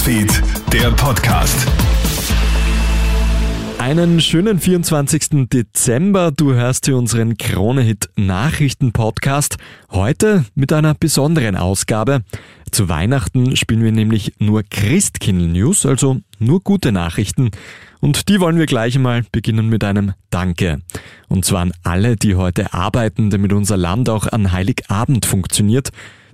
Newsfeed, der Podcast. Einen schönen 24. Dezember. Du hörst hier unseren Kronehit Nachrichten Podcast. Heute mit einer besonderen Ausgabe. Zu Weihnachten spielen wir nämlich nur Christkindl News, also nur gute Nachrichten. Und die wollen wir gleich einmal beginnen mit einem Danke. Und zwar an alle, die heute arbeiten, damit unser Land auch an Heiligabend funktioniert.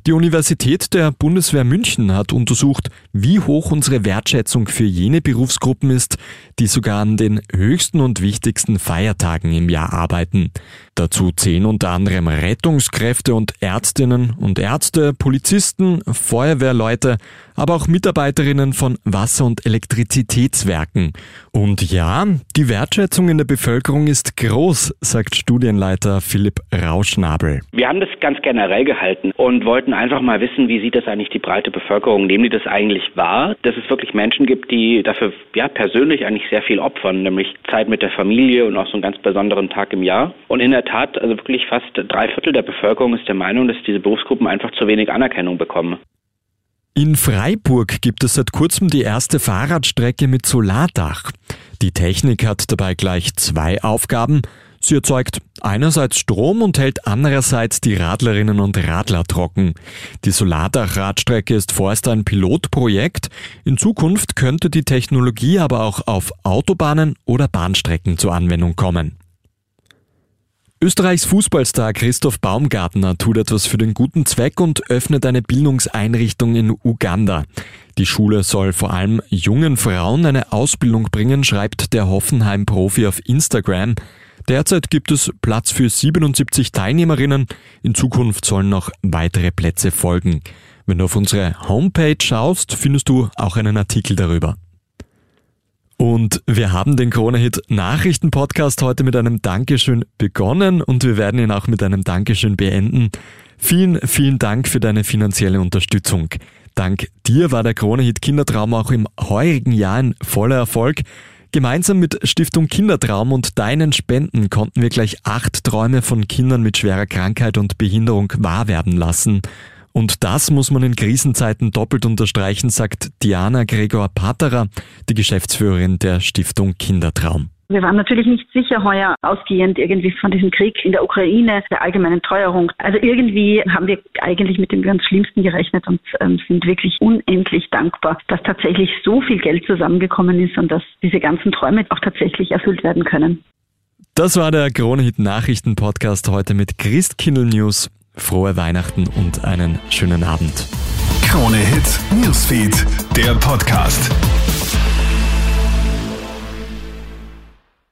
Die Universität der Bundeswehr München hat untersucht, wie hoch unsere Wertschätzung für jene Berufsgruppen ist, die sogar an den höchsten und wichtigsten Feiertagen im Jahr arbeiten. Dazu zählen unter anderem Rettungskräfte und Ärztinnen und Ärzte, Polizisten, Feuerwehrleute, aber auch Mitarbeiterinnen von Wasser- und Elektrizitätswerken. Und ja, die Wertschätzung in der Bevölkerung ist groß, sagt Studienleiter Philipp Rauschnabel. Wir haben das ganz generell gehalten und wollten einfach mal wissen, wie sieht das eigentlich die breite Bevölkerung, nehmen die das eigentlich wahr, dass es wirklich Menschen gibt, die dafür ja persönlich eigentlich sehr viel opfern, nämlich Zeit mit der Familie und auch so einen ganz besonderen Tag im Jahr. Und in der Tat, also wirklich fast drei Viertel der Bevölkerung ist der Meinung, dass diese Berufsgruppen einfach zu wenig Anerkennung bekommen. In Freiburg gibt es seit kurzem die erste Fahrradstrecke mit Solardach. Die Technik hat dabei gleich zwei Aufgaben. Sie erzeugt einerseits Strom und hält andererseits die Radlerinnen und Radler trocken. Die Solardach-Radstrecke ist vorerst ein Pilotprojekt. In Zukunft könnte die Technologie aber auch auf Autobahnen oder Bahnstrecken zur Anwendung kommen. Österreichs Fußballstar Christoph Baumgartner tut etwas für den guten Zweck und öffnet eine Bildungseinrichtung in Uganda. Die Schule soll vor allem jungen Frauen eine Ausbildung bringen, schreibt der Hoffenheim-Profi auf Instagram. Derzeit gibt es Platz für 77 Teilnehmerinnen. In Zukunft sollen noch weitere Plätze folgen. Wenn du auf unsere Homepage schaust, findest du auch einen Artikel darüber. Und wir haben den Krone-Hit Nachrichten-Podcast heute mit einem Dankeschön begonnen und wir werden ihn auch mit einem Dankeschön beenden. Vielen, vielen Dank für deine finanzielle Unterstützung. Dank dir war der Krone-Hit Kindertraum auch im heurigen Jahr ein voller Erfolg. Gemeinsam mit Stiftung Kindertraum und deinen Spenden konnten wir gleich acht Träume von Kindern mit schwerer Krankheit und Behinderung wahr werden lassen. Und das muss man in Krisenzeiten doppelt unterstreichen, sagt Diana Gregor Paterer, die Geschäftsführerin der Stiftung Kindertraum. Wir waren natürlich nicht sicher heuer ausgehend irgendwie von diesem Krieg in der Ukraine, der allgemeinen Teuerung. Also irgendwie haben wir eigentlich mit dem ganz Schlimmsten gerechnet und ähm, sind wirklich unendlich dankbar, dass tatsächlich so viel Geld zusammengekommen ist und dass diese ganzen Träume auch tatsächlich erfüllt werden können. Das war der Kronehit Nachrichten Podcast heute mit Christkindl News frohe Weihnachten und einen schönen Abend. Krone Hit Newsfeed, der Podcast.